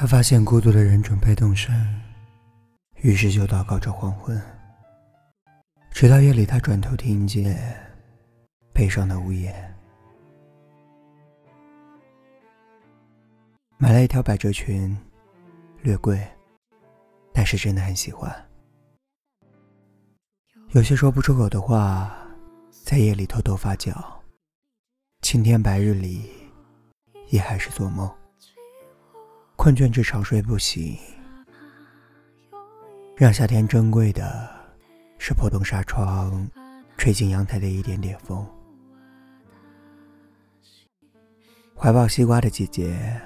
他发现孤独的人准备动身，于是就祷告着黄昏。直到夜里，他转头听见悲伤的呜咽。买了一条百褶裙，略贵，但是真的很喜欢。有些说不出口的话，在夜里偷偷发酵。青天白日里，也还是做梦。困倦至长睡不醒，让夏天珍贵的是破洞纱窗，吹进阳台的一点点风。怀抱西瓜的季节，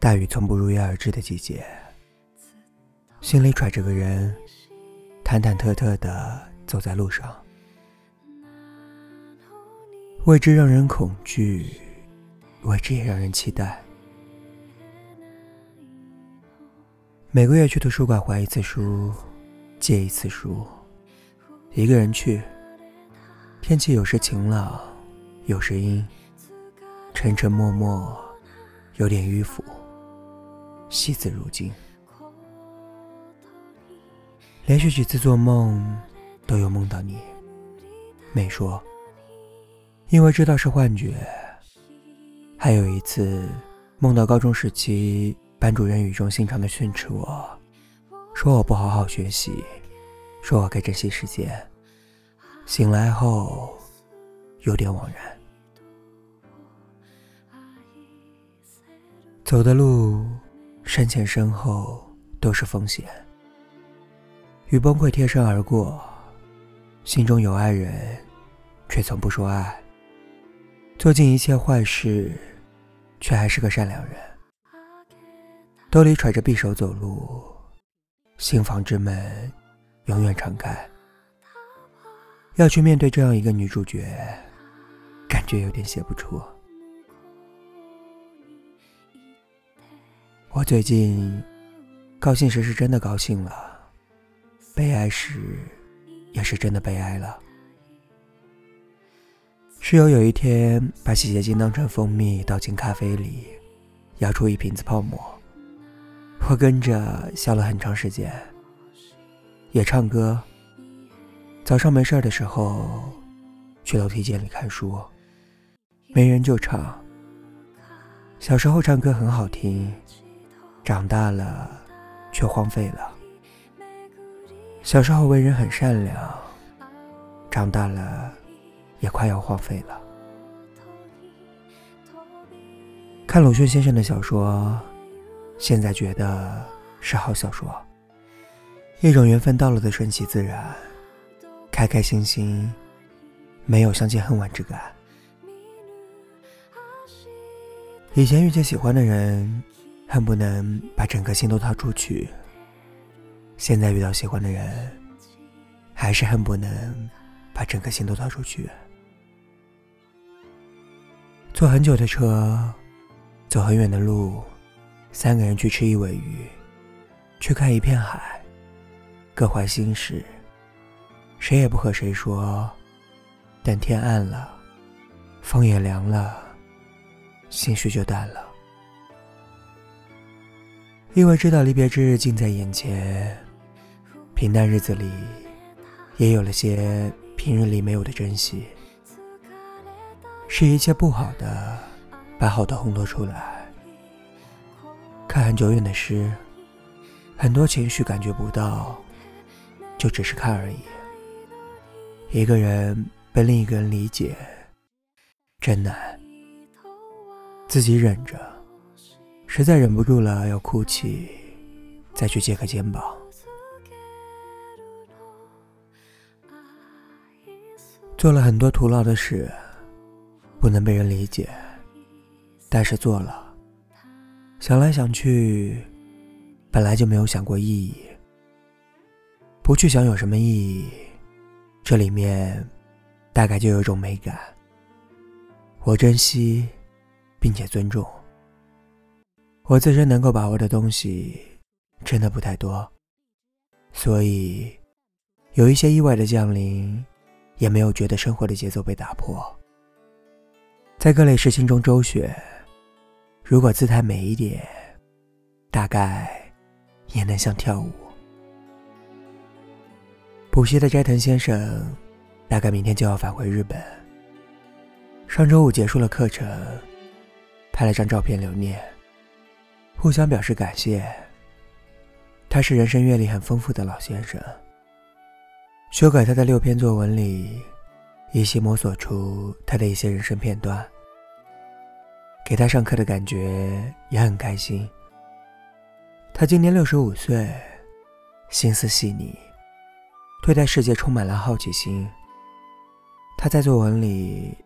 大雨从不如约而至的季节，心里揣着个人。忐忐忑忑的走在路上，未知让人恐惧，未知也让人期待。每个月去图书馆还一次书，借一次书，一个人去。天气有时晴朗，有时阴，沉沉默默，有点迂腐，惜字如金。连续几次做梦，都有梦到你。没说，因为知道是幻觉。还有一次，梦到高中时期班主任语重心长的训斥我，说我不好好学习，说我该珍惜时间。醒来后，有点惘然。走的路，身前身后都是风险。与崩溃贴身而过，心中有爱人，却从不说爱。做尽一切坏事，却还是个善良人。兜里揣着匕首走路，心房之门永远敞开。要去面对这样一个女主角，感觉有点写不出。我最近高兴时是真的高兴了。悲哀时，也是真的悲哀了。室友有一天把洗洁精当成蜂蜜倒进咖啡里，摇出一瓶子泡沫，我跟着笑了很长时间。也唱歌。早上没事的时候，去楼梯间里看书，没人就唱。小时候唱歌很好听，长大了却荒废了。小时候为人很善良，长大了也快要荒废了。看鲁迅先生的小说，现在觉得是好小说，一种缘分到了的顺其自然，开开心心，没有相见恨晚之感。以前遇见喜欢的人，恨不能把整颗心都掏出去。现在遇到喜欢的人，还是恨不能把整颗心都掏出去。坐很久的车，走很远的路，三个人去吃一尾鱼，去看一片海，各怀心事，谁也不和谁说。等天暗了，风也凉了，心绪就淡了，因为知道离别之日近在眼前。平淡日子里，也有了些平日里没有的珍惜。是一切不好的，把好的烘托出来。看很久远的诗，很多情绪感觉不到，就只是看而已。一个人被另一个人理解，真难。自己忍着，实在忍不住了要哭泣，再去借个肩膀。做了很多徒劳的事，不能被人理解，但是做了。想来想去，本来就没有想过意义。不去想有什么意义，这里面大概就有一种美感。我珍惜，并且尊重。我自身能够把握的东西，真的不太多，所以有一些意外的降临。也没有觉得生活的节奏被打破，在各类事情中周旋。如果姿态美一点，大概也能像跳舞。补习的斋藤先生，大概明天就要返回日本。上周五结束了课程，拍了张照片留念，互相表示感谢。他是人生阅历很丰富的老先生，修改他的六篇作文里，依稀摸索出他的一些人生片段。给他上课的感觉也很开心。他今年六十五岁，心思细腻，对待世界充满了好奇心。他在作文里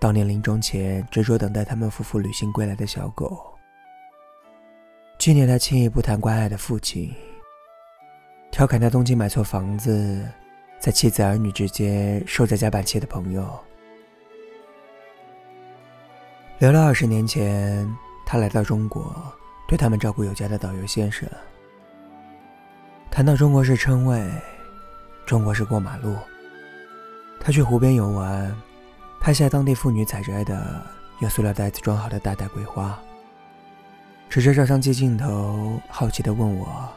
悼念临终前执着等待他们夫妇旅行归来的小狗，纪念他轻易不谈关爱的父亲。调侃他东京买错房子，在妻子儿女之间受着夹板气的朋友。聊了二十年前，他来到中国，对他们照顾有加的导游先生。谈到中国式称谓，中国式过马路。他去湖边游玩，拍下当地妇女采摘的用塑料袋子装好的大袋桂花，指着照相机镜头，好奇地问我：“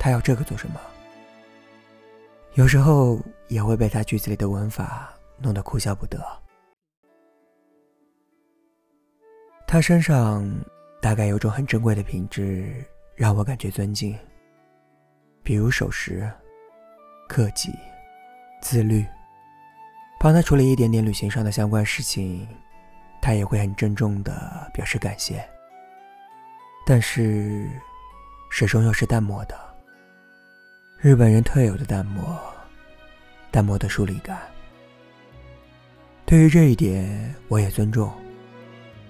他要这个做什么？”有时候也会被他句子里的文法弄得哭笑不得。他身上大概有种很珍贵的品质，让我感觉尊敬。比如守时、克己、自律。帮他处理一点点旅行上的相关事情，他也会很郑重的表示感谢。但是，始终又是淡漠的。日本人特有的淡漠，淡漠的疏离感。对于这一点，我也尊重。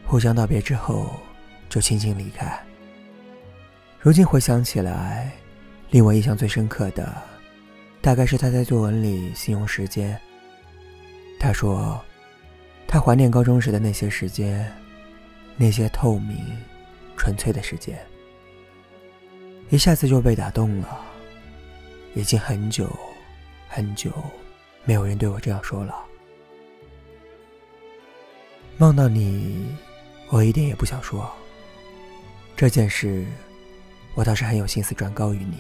互相道别之后，就轻轻离开。如今回想起来，令我印象最深刻的，大概是他在作文里形容时间。他说：“他怀念高中时的那些时间，那些透明、纯粹的时间。”一下子就被打动了。已经很久，很久，没有人对我这样说了。梦到你，我一点也不想说。这件事，我倒是很有心思转告于你。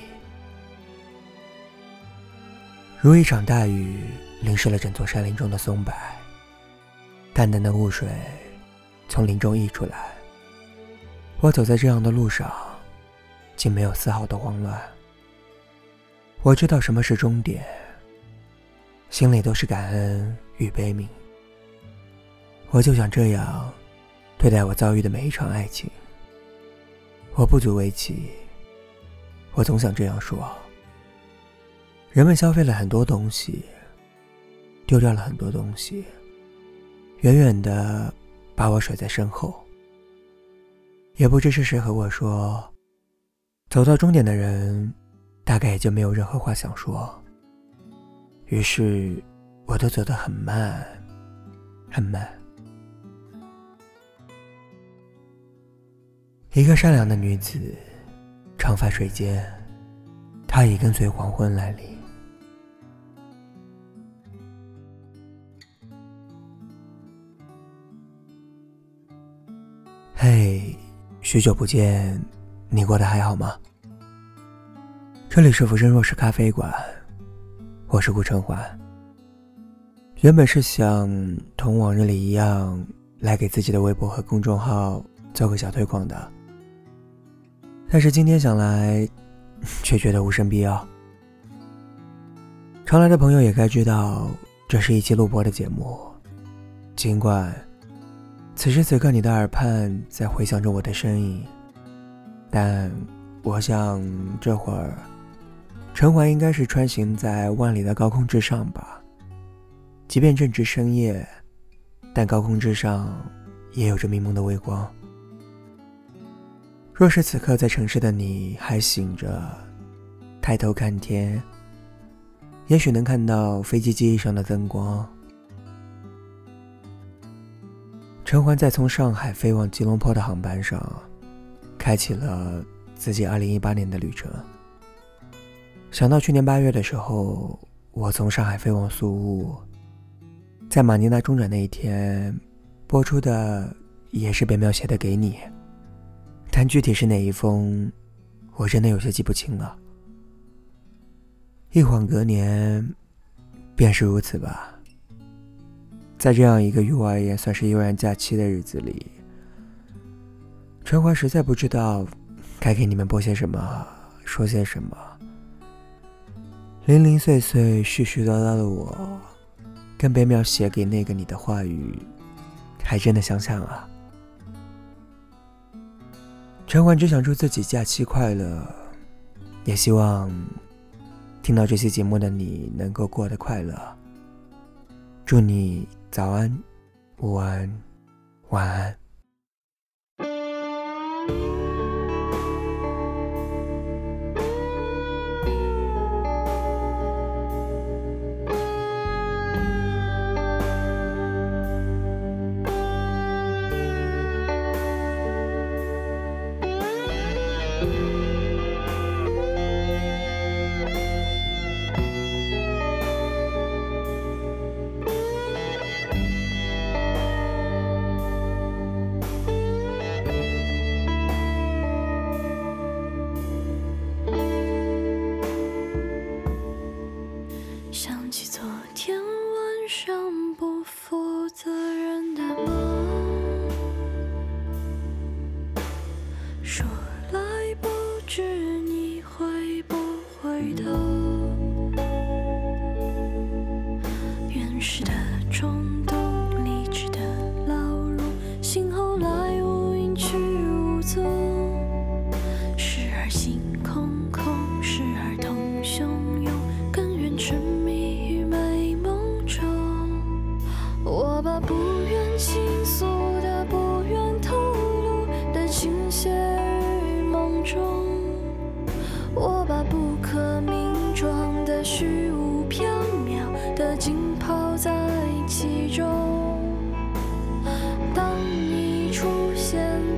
如一场大雨，淋湿了整座山林中的松柏。淡淡的雾水从林中溢出来。我走在这样的路上，竟没有丝毫的慌乱。我知道什么是终点，心里都是感恩与悲悯。我就想这样对待我遭遇的每一场爱情。我不足为奇，我总想这样说。人们消费了很多东西，丢掉了很多东西，远远的把我甩在身后。也不知是谁和我说，走到终点的人。大概也就没有任何话想说。于是，我都走得很慢，很慢。一个善良的女子，长发垂肩，她已跟随黄昏来临。嘿，许久不见，你过得还好吗？这里是浮生若是咖啡馆，我是顾春华。原本是想同往日里一样，来给自己的微博和公众号做个小推广的，但是今天想来，却觉得无甚必要。常来的朋友也该知道，这是一期录播的节目，尽管此时此刻你的耳畔在回响着我的声音，但我想这会儿。陈怀应该是穿行在万里的高空之上吧。即便正值深夜，但高空之上也有着迷蒙的微光。若是此刻在城市的你还醒着，抬头看天，也许能看到飞机机翼上的灯光。陈环在从上海飞往吉隆坡的航班上，开启了自己2018年的旅程。想到去年八月的时候，我从上海飞往苏雾，在马尼拉中转那一天，播出的也是被描写的给你，但具体是哪一封，我真的有些记不清了。一晃隔年，便是如此吧。在这样一个于我而言算是悠然假期的日子里，春花实在不知道该给你们播些什么，说些什么。零零碎碎、絮絮叨叨的我，跟北淼写给那个你的话语，还真的相像啊。陈管只想祝自己假期快乐，也希望听到这期节目的你能够过得快乐。祝你早安、午安、晚安。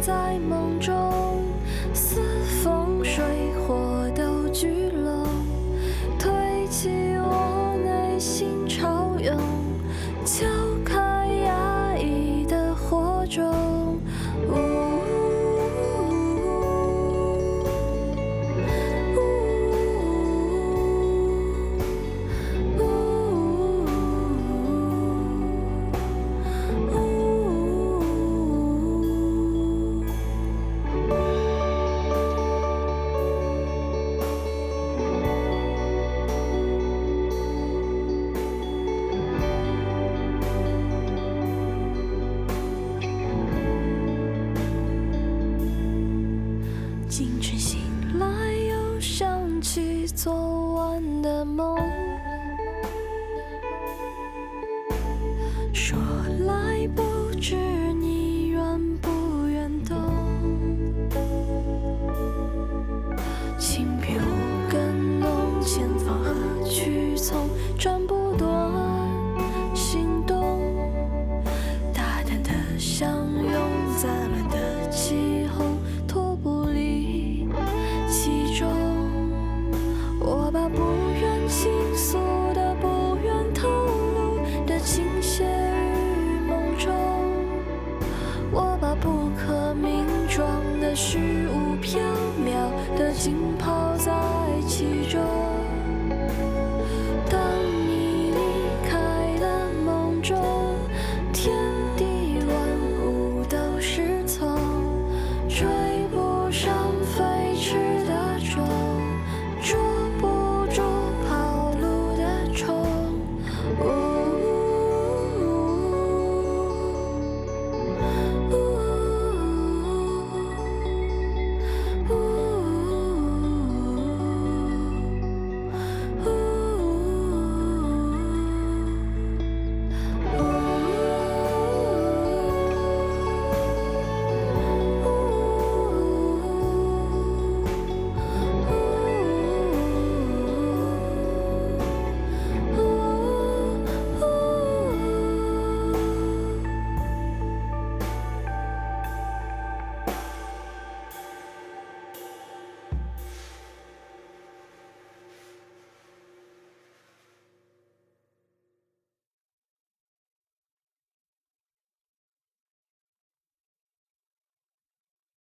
在吗？虚无缥缈的浸泡。